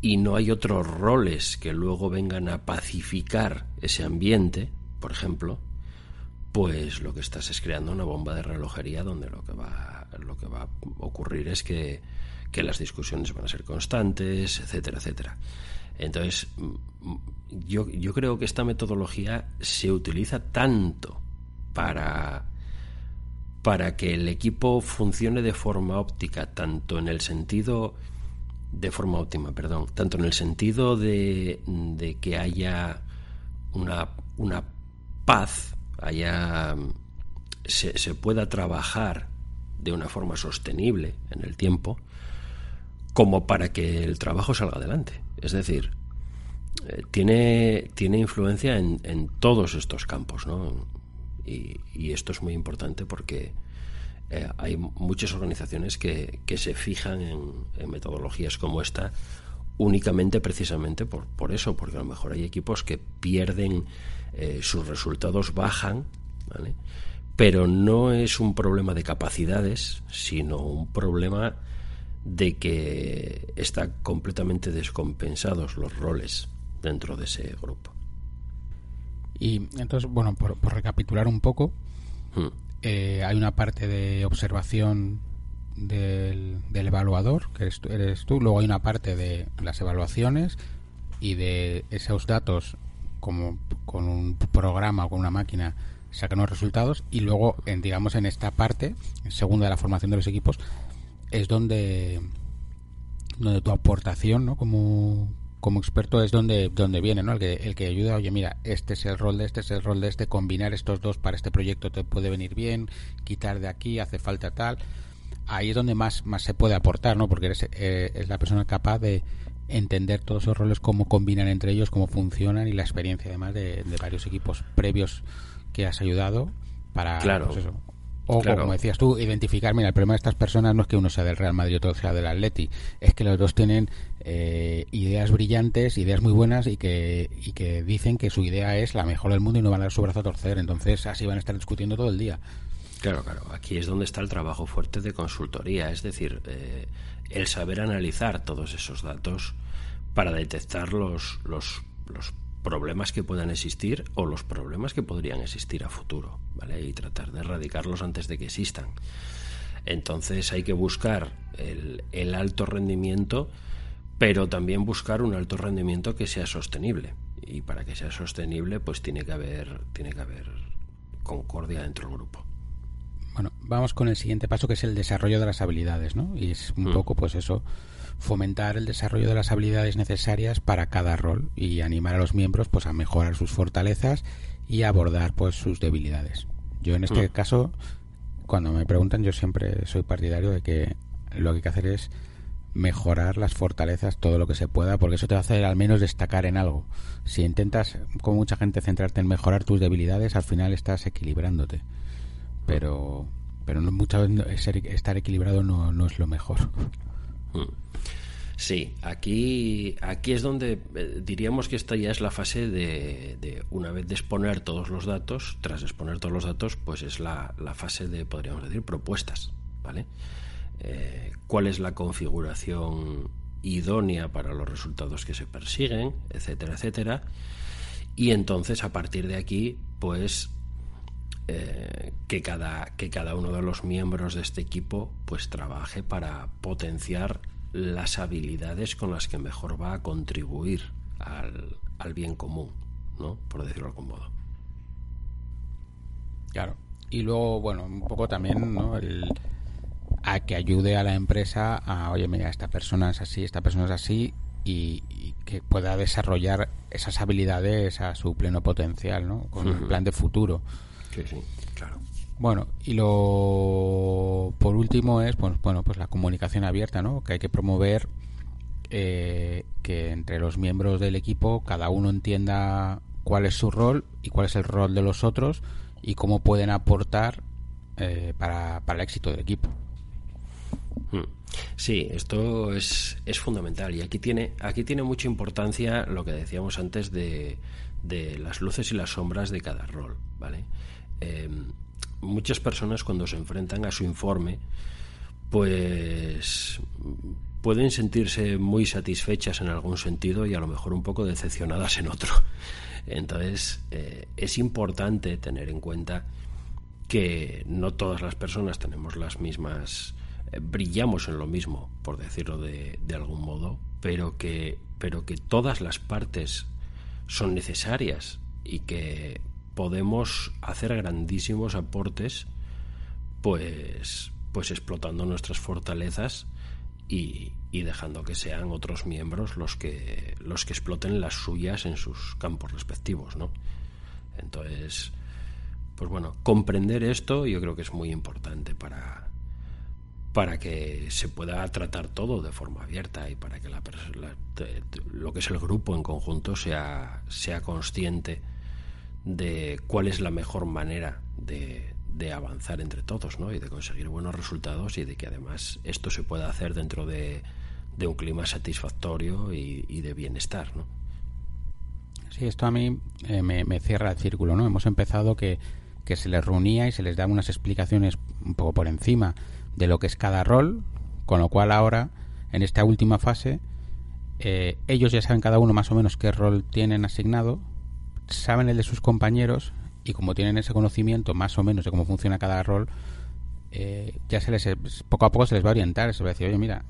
y no hay otros roles que luego vengan a pacificar ese ambiente, por ejemplo, pues lo que estás es creando una bomba de relojería donde lo que va lo que va a ocurrir es que, las discusiones van a ser constantes, etcétera, etcétera. Entonces, mm, yo, yo creo que esta metodología se utiliza tanto para, para que el equipo funcione de forma óptica, tanto en el sentido de forma óptima, perdón, tanto en el sentido de, de que haya una, una paz, haya se, se pueda trabajar de una forma sostenible en el tiempo, como para que el trabajo salga adelante. Es decir, eh, tiene, tiene influencia en, en, todos estos campos, ¿no? Y, esto es muy importante porque eh, hay muchas organizaciones que, que se fijan en, en, metodologías como esta únicamente precisamente por, por eso, porque a lo mejor hay equipos que pierden, eh, sus resultados bajan, ¿vale? Pero no es un problema de capacidades, sino un problema de que están completamente descompensados los roles dentro de ese grupo. Y entonces, bueno, por, recapitular un poco, hmm. eh, hay una parte de observación del, evaluador, que eres, eres, tú, luego hay una parte de las evaluaciones y de esos datos como con un programa o con una máquina sacan los resultados y luego, en, digamos, en esta parte, segunda de la formación de los equipos, es donde, donde tu aportación, ¿no? Como, como experto es donde, donde viene, ¿no? El que, el que ayuda, oye, mira, este es el rol de este, es el rol de este, combinar estos dos para este proyecto te puede venir bien, quitar de aquí, hace falta tal. Ahí es donde más, más se puede aportar, ¿no? Porque eres eh, es la persona capaz de entender todos esos roles, cómo combinan entre ellos, cómo funcionan y la experiencia además de, de varios equipos previos que has ayudado para claro. Pues eso. O como decías tú, identificar, mira, el problema de estas personas no es que uno sea del Real Madrid y otro sea del Atleti, es que los dos tienen eh, ideas brillantes, ideas muy buenas y que, y que dicen que su idea es la mejor del mundo y no van a dar su brazo a torcer. Entonces así van a estar discutiendo todo el día. Claro, claro. Aquí es donde está el trabajo fuerte de consultoría, es decir, eh, el saber analizar todos esos datos para detectar los, los, los problemas que puedan existir o los problemas que podrían existir a futuro, ¿vale? Y tratar de erradicarlos antes de que existan. Entonces hay que buscar el, el alto rendimiento, pero también buscar un alto rendimiento que sea sostenible. Y para que sea sostenible, pues tiene que haber, tiene que haber concordia dentro del grupo. Bueno, vamos con el siguiente paso que es el desarrollo de las habilidades, ¿no? Y es un mm. poco, pues eso, fomentar el desarrollo de las habilidades necesarias para cada rol y animar a los miembros pues a mejorar sus fortalezas y abordar pues sus debilidades. Yo en este mm. caso cuando me preguntan yo siempre soy partidario de que lo que hay que hacer es mejorar las fortalezas todo lo que se pueda porque eso te va a hacer al menos destacar en algo. Si intentas como mucha gente centrarte en mejorar tus debilidades al final estás equilibrándote. Pero pero no muchas veces estar equilibrado no, no es lo mejor. Mm. Sí, aquí, aquí es donde eh, diríamos que esta ya es la fase de, una vez de exponer todos los datos, tras exponer todos los datos, pues es la, la fase de, podríamos decir, propuestas, ¿vale? Eh, ¿Cuál es la configuración idónea para los resultados que se persiguen, etcétera, etcétera. Y entonces a partir de aquí, pues eh, que, cada, que cada uno de los miembros de este equipo pues trabaje para potenciar las habilidades con las que mejor va a contribuir al, al bien común, ¿no? Por decirlo de algún modo. Claro. Y luego, bueno, un poco también, ¿no? El, a que ayude a la empresa a, oye, mira, esta persona es así, esta persona es así, y, que pueda desarrollar esas habilidades a su pleno potencial, ¿no? Con un plan de futuro. Sí, sí, claro. Bueno, y lo por último es, pues, bueno, pues la comunicación abierta, ¿no? Que hay que promover eh, que entre los miembros del equipo cada uno entienda cuál es su rol y cuál es el rol de los otros y cómo pueden aportar eh, para, para el éxito del equipo. Hmm. Sí, esto es, es, fundamental y aquí tiene, aquí tiene mucha importancia lo que decíamos antes de, de las luces y las sombras de cada rol, ¿vale? Em, muchas personas cuando se enfrentan a su informe, pues pueden sentirse muy satisfechas en algún sentido y a lo mejor un poco decepcionadas en otro. Entonces, eh, es importante tener en cuenta que no todas las personas tenemos las mismas eh, brillamos en lo mismo, por decirlo de, de, algún modo, pero que, pero que todas las partes son necesarias y que podemos hacer grandísimos aportes, pues, pues explotando nuestras fortalezas y, y dejando que sean otros miembros los que los que exploten las suyas en sus campos respectivos, ¿no? Entonces, pues bueno, comprender esto yo creo que es muy importante para para que se pueda tratar todo de forma abierta y para que la, lo que es el grupo en conjunto sea, sea consciente de cuál es la mejor manera de, de avanzar entre todos ¿no? y de conseguir buenos resultados y de que además esto se pueda hacer dentro de, de un clima satisfactorio y, y, de bienestar. ¿no? Sí, esto a mí eh, me, me, cierra el círculo. ¿no? Hemos empezado que, que se les reunía y se les daba unas explicaciones un poco por encima de lo que es cada rol, con lo cual ahora, en esta última fase, eh, ellos ya saben cada uno más o menos qué rol tienen asignado, saben el de sus compañeros y como tienen ese conocimiento más o menos de cómo funciona cada rol, eh, ya se les poco a poco se les va a orientar, se va a decir, oye, mira,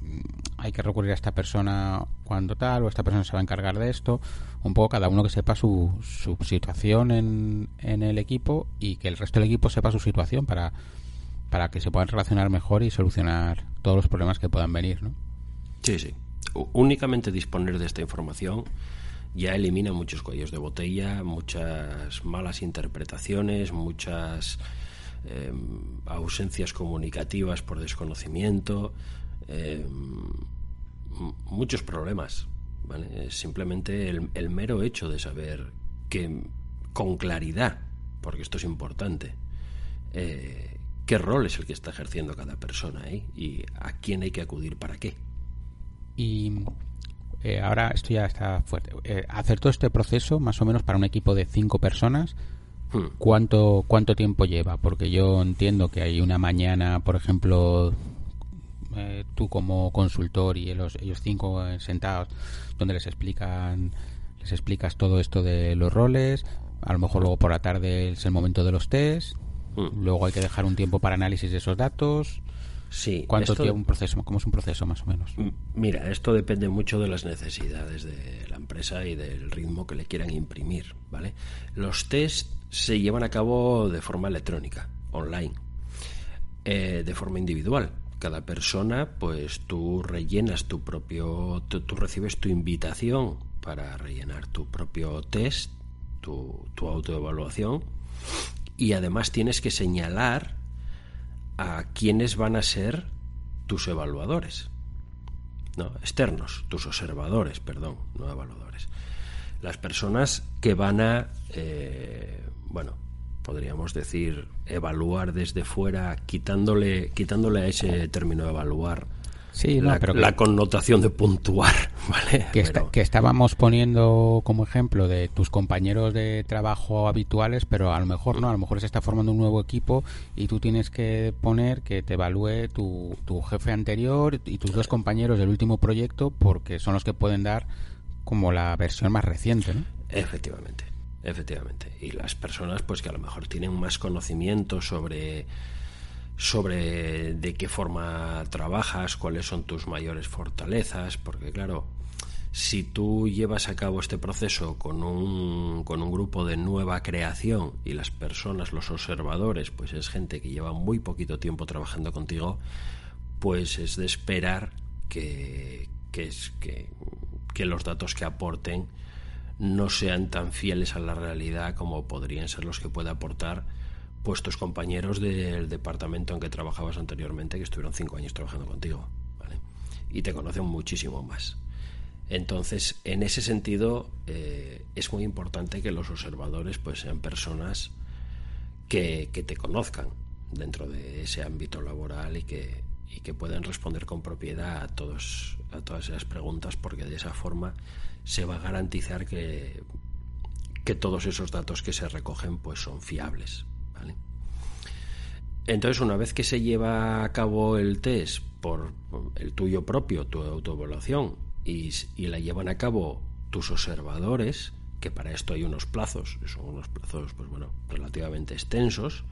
hay que recurrir a esta persona cuando tal, o esta persona se va a encargar de esto, un poco cada uno que sepa su, su situación en, en el equipo y que el resto del equipo sepa su situación para para que se puedan relacionar mejor y solucionar todos los problemas que puedan venir, ¿no? Sí, sí. Únicamente disponer de esta información ya elimina muchos cuellos de botella, muchas malas interpretaciones, muchas eh, ausencias comunicativas por desconocimiento, eh, muchos problemas. ¿vale? Simplemente el, mero hecho de saber que con claridad, porque esto es importante, eh, qué rol es el que está ejerciendo cada persona y a quién hay que acudir para qué. Y eh, ahora esto ya está fuerte. Eh, hacer todo este proceso, más o menos para un equipo de cinco personas, hmm. ¿cuánto, ¿cuánto tiempo lleva? Porque yo entiendo que hay una mañana, por ejemplo, eh, tú como consultor y ellos, ellos cinco sentados, donde les explican les explicas todo esto de los roles. A lo mejor luego por la tarde es el momento de los test Mm. Luego hay que dejar un tiempo para análisis de esos datos. Sí. ¿Cuánto tiempo un proceso? ¿Cómo es un proceso más o menos? Mira, esto depende mucho de las necesidades de la empresa y del ritmo que le quieran imprimir, ¿vale? Los test se llevan a cabo de forma electrónica, online, eh, de forma individual. Cada persona, pues tú rellenas tu propio, tú, tú recibes tu invitación para rellenar tu propio test, tu, tu autoevaluación y además tienes que señalar a quiénes van a ser tus evaluadores. No, externos, tus observadores, perdón, no evaluadores. Las personas que van a, eh, bueno, podríamos decir, evaluar desde fuera, quitándole, quitándole a ese término evaluar sí, la, pero la connotación de puntuar, ¿vale? Que, estábamos poniendo como ejemplo de tus compañeros de trabajo habituales, pero a lo mejor no, a lo mejor se está formando un nuevo equipo y tú tienes que poner que te evalúe tu, tu jefe anterior y tus dos compañeros del último proyecto porque son los que pueden dar como la versión más reciente, ¿no? Efectivamente, efectivamente. Y las personas pues que a lo mejor tienen más conocimiento sobre sobre de qué forma trabajas, cuáles son tus mayores fortalezas, porque claro, si tú llevas a cabo este proceso con un, con un grupo de nueva creación y las personas, los observadores, pues es gente que lleva muy poquito tiempo trabajando contigo, pues es de esperar que, que, es, que, que los datos que aporten no sean tan fieles a la realidad como podrían ser los que puede aportar pues tus compañeros del departamento en que trabajabas anteriormente, que estuvieron cinco años trabajando contigo, ¿vale? Y te conocen muchísimo más. Entonces, en ese sentido, eh, es muy importante que los observadores pues sean personas que, que, te conozcan dentro de ese ámbito laboral y que, y que puedan responder con propiedad a, todos, a todas esas preguntas, porque de esa forma se va a garantizar que, que todos esos datos que se recogen pues son fiables. Entonces, una vez que se lleva a cabo el test por el tuyo propio, tu autoevaluación, y, la llevan a cabo tus observadores, que para esto hay unos plazos, son unos plazos, pues bueno, relativamente extensos,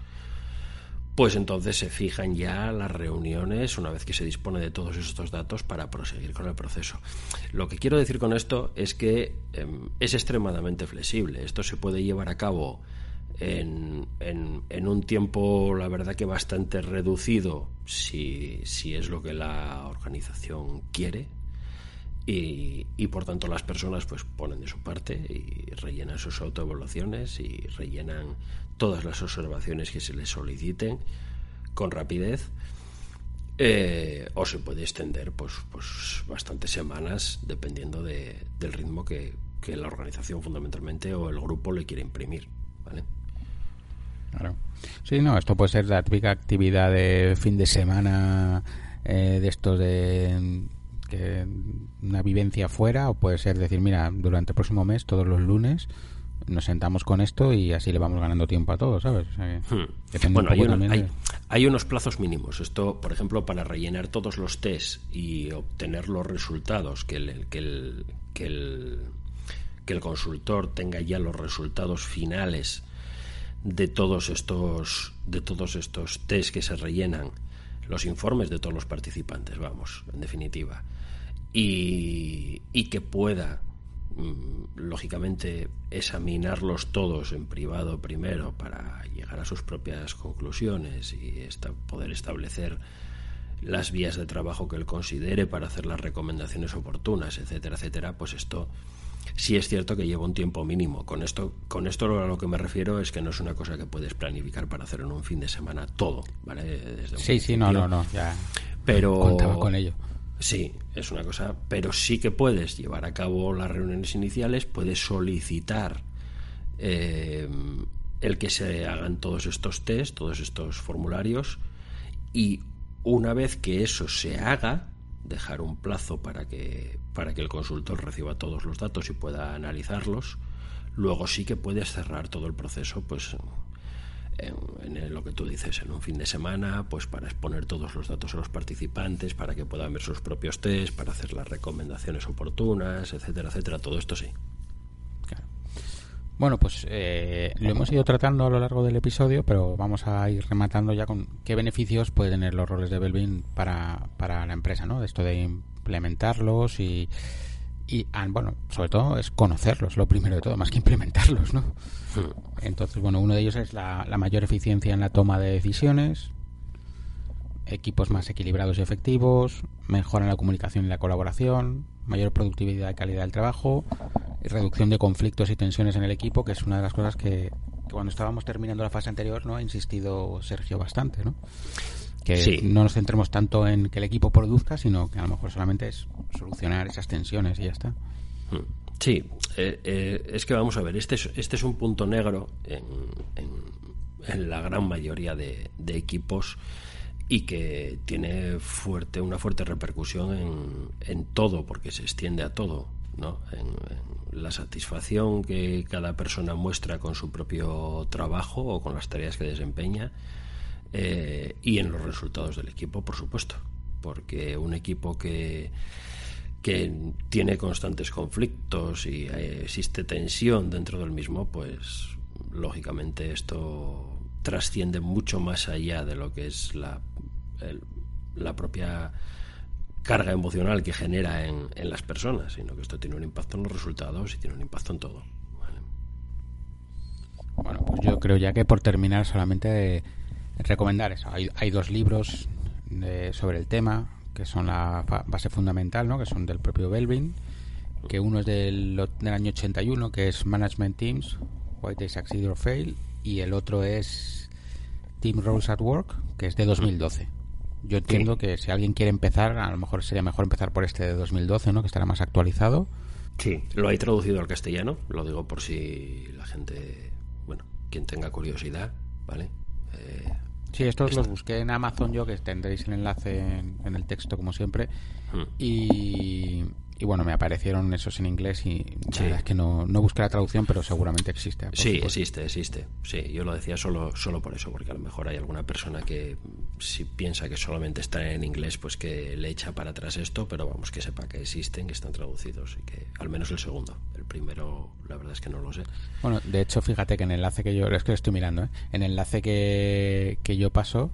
pues entonces se fijan ya las reuniones una vez que se dispone de todos estos datos para proseguir con el proceso. Lo que quiero decir con esto es que eh, es extremadamente flexible. Esto se puede llevar a cabo en, un tiempo, la verdad que bastante reducido, si, es lo que la organización quiere. Y, y, por tanto las personas pues ponen de su parte y rellenan sus autoevaluaciones y rellenan todas las observaciones que se les soliciten con rapidez eh, o se puede extender pues, pues bastantes semanas dependiendo de, del ritmo que, que la organización fundamentalmente o el grupo le quiere imprimir ¿vale? Claro. Sí, no, esto puede ser la típica actividad de fin de semana eh, de estos de que una vivencia fuera o puede ser decir, mira, durante el próximo mes, todos los lunes, nos sentamos con esto y así le vamos ganando tiempo a todos, ¿sabes? Hmm. Bueno, hay, unos plazos mínimos. Esto, por ejemplo, para rellenar todos los tests y obtener los resultados, que el, que el, que el, que el consultor tenga ya los resultados finales de todos estos de todos estos test que se rellenan, los informes de todos los participantes, vamos, en definitiva, y, y que pueda mm, lógicamente examinarlos todos en privado primero para llegar a sus propias conclusiones y poder establecer las vías de trabajo que él considere para hacer las recomendaciones oportunas, etcétera, etcétera, pues esto sí es cierto que lleva un tiempo mínimo. Con esto, con esto a lo que me refiero es que no es una cosa que puedes planificar para hacer en un fin de semana todo, ¿vale? sí, sí, no, no, no, ya pero, contaba con ello. Sí, es una cosa, pero sí que puedes llevar a cabo las reuniones iniciales, puedes solicitar eh, el que se hagan todos estos test, todos estos formularios, y una vez que eso se haga, dejar un plazo para que, para que el consultor reciba todos los datos y pueda analizarlos. Luego sí que puedes cerrar todo el proceso, pues en, lo que tú dices, en un fin de semana, pues para exponer todos los datos a los participantes, para que puedan ver sus propios test, para hacer las recomendaciones oportunas, etcétera, etcétera. Todo esto sí. Bueno, pues eh, lo hemos ido tratando a lo largo del episodio, pero vamos a ir rematando ya con qué beneficios pueden tener los roles de Belvin para, para la empresa, ¿no? De esto de implementarlos y, y bueno, sobre todo es conocerlos, lo primero de todo, más que implementarlos, ¿no? Entonces, bueno, uno de ellos es la, la mayor eficiencia en la toma de decisiones, equipos más equilibrados y efectivos, mejora la comunicación y la colaboración, mayor productividad y calidad del trabajo, y reducción de conflictos y tensiones en el equipo, que es una de las cosas que, cuando estábamos terminando la fase anterior no ha insistido Sergio bastante, ¿no? Que no nos centremos tanto en que el equipo produzca, sino que a lo mejor solamente es solucionar esas tensiones y ya está. Hmm. Sí, eh, eh, es que vamos a ver, este es, este es un punto negro en, en, la gran mayoría de, de equipos y que tiene fuerte una fuerte repercusión en, en todo porque se extiende a todo ¿no? En, la satisfacción que cada persona muestra con su propio trabajo o con las tareas que desempeña eh, y en los resultados del equipo por supuesto porque un equipo que que tiene constantes conflictos y eh, existe tensión dentro del mismo pues lógicamente esto trasciende mucho más allá de lo que es la, la propia carga emocional que genera en, en, las personas, sino que esto tiene un impacto en los resultados y tiene un impacto en todo. Bueno, pues yo creo ya que por terminar solamente recomendar eso. Hay, hay dos libros de, sobre el tema que son la base fundamental, ¿no? que son del propio Belvin, que uno es del, del año 81, que es Management Teams, Why They Succeed or Fail, y el otro es Team Roles at Work, que es de 2012. Yo entiendo que si alguien quiere empezar, a lo mejor sería mejor empezar por este de 2012, ¿no? Que estará más actualizado. Sí, lo hay traducido al castellano, lo digo por si la gente, bueno, quien tenga curiosidad, ¿vale? Eh, sí, estos los busqué en Amazon yo, que tendréis el enlace en, el texto como siempre. Hmm. Y, y bueno, me aparecieron esos en inglés y la verdad es que no, no busqué la traducción, pero seguramente existe. Sí, existe, existe. Sí, yo lo decía solo, solo por eso, porque a lo mejor hay alguna persona que si piensa que solamente está en inglés, pues que le echa para atrás esto, pero vamos, que sepa que existen, que están traducidos y que al menos el segundo. El primero, la verdad es que no lo sé. Bueno, de hecho, fíjate que en el enlace que yo, es que lo estoy mirando, ¿eh? en el enlace que, que yo paso,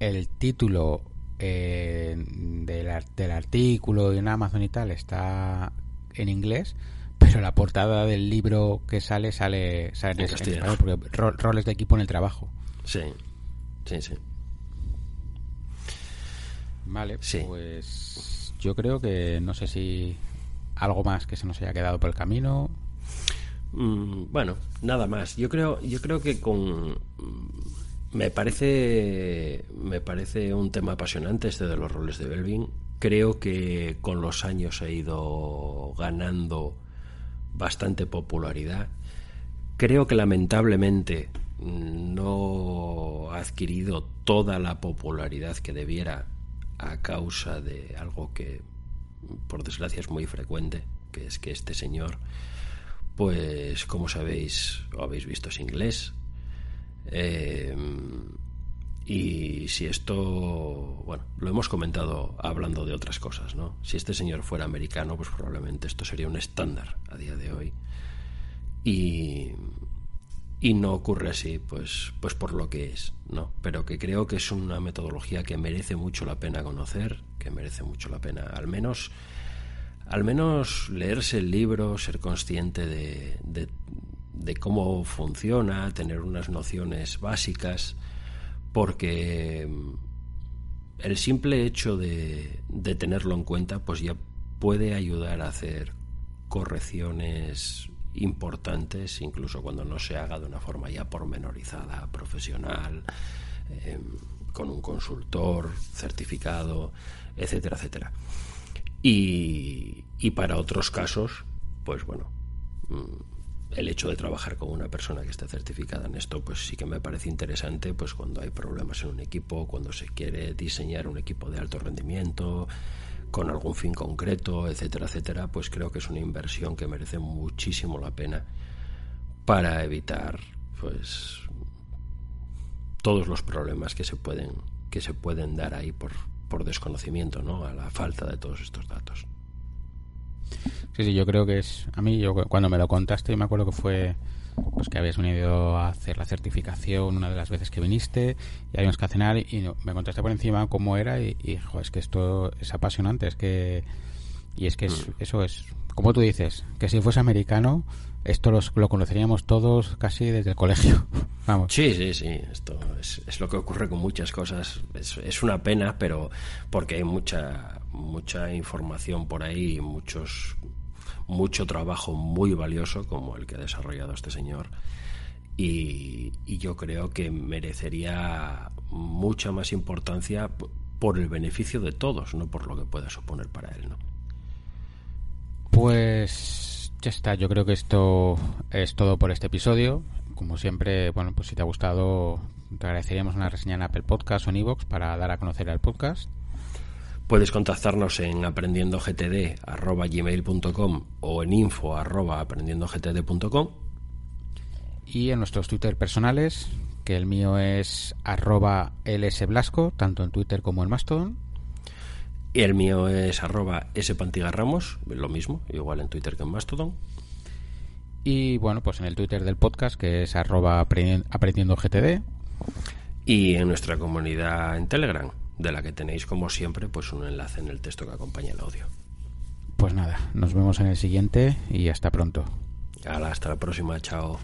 el título eh, del, del, artículo en Amazon y tal está en inglés, pero la portada del libro que sale sale, sale en, español, porque roles de equipo en el trabajo. Sí, sí, sí. Vale, pues yo creo que no sé si algo más que se nos haya quedado por el camino. Mm, bueno, nada más. Yo creo, yo creo que con me parece, me parece un tema apasionante este de los roles de Belvin. Creo que con los años ha ido ganando bastante popularidad. Creo que lamentablemente no ha adquirido toda la popularidad que debiera a causa de algo que por desgracia es muy frecuente, que es que este señor, pues como sabéis o habéis visto es inglés, eh, y si esto, bueno, lo hemos comentado hablando de otras cosas, ¿no? Si este señor fuera americano, pues probablemente esto sería un estándar a día de hoy. Y, y no ocurre así, pues, pues por lo que es, ¿no? Pero que creo que es una metodología que merece mucho la pena conocer, que merece mucho la pena, al menos, al menos leerse el libro, ser consciente de cómo funciona, tener unas nociones básicas, porque el simple hecho de, de, tenerlo en cuenta, pues ya puede ayudar a hacer correcciones importantes, incluso cuando no se haga de una forma ya pormenorizada, profesional, eh, con un consultor certificado, etcétera, etcétera. Y, y para otros casos, pues bueno, mm, el hecho de trabajar con una persona que esté certificada en esto, pues sí que me parece interesante, pues cuando hay problemas en un equipo, cuando se quiere diseñar un equipo de alto rendimiento, con algún fin concreto, etcétera, etcétera, pues creo que es una inversión que merece muchísimo la pena para evitar, pues, todos los problemas que se pueden que se pueden dar ahí por, por desconocimiento, ¿no? A la falta de todos estos datos. Sí, sí, yo creo que es. A mí, yo cuando me lo contaste, me acuerdo que fue pues que habías venido a hacer la certificación una de las veces que viniste y habíamos que cenar y me contaste por encima cómo era y, y es que esto es apasionante, es que y es que es, mm. eso es como tú dices, que si fuese americano esto lo conoceríamos todos casi desde el colegio. Vamos. Sí, sí, sí. Esto es, es, lo que ocurre con muchas cosas. Es, es, una pena, pero porque hay mucha mucha información por ahí, muchos mucho trabajo muy valioso como el que ha desarrollado este señor. Y, yo creo que merecería mucha más importancia por el beneficio de todos, no por lo que pueda suponer para él, ¿no? Pues Ya está, yo creo que esto es todo por este episodio. Como siempre, bueno, pues si te ha gustado, te agradeceríamos una reseña en Apple Podcast o en iVoox para dar a conocer el podcast. Puedes contactarnos en aprendiendogtd.gmail.com o en info.aprendiendogtd.com y en nuestros Twitter personales, que el mío es arroba lsblasco, tanto en Twitter como en Mastodon. Y el mío es arroba ramos lo mismo, igual en Twitter que en Mastodon. Y bueno, pues en el Twitter del podcast, que es arroba aprendiendogtd. Y en nuestra comunidad en Telegram, de la que tenéis como siempre pues un enlace en el texto que acompaña el audio. Pues nada, nos vemos en el siguiente y hasta pronto. hasta la próxima, chao.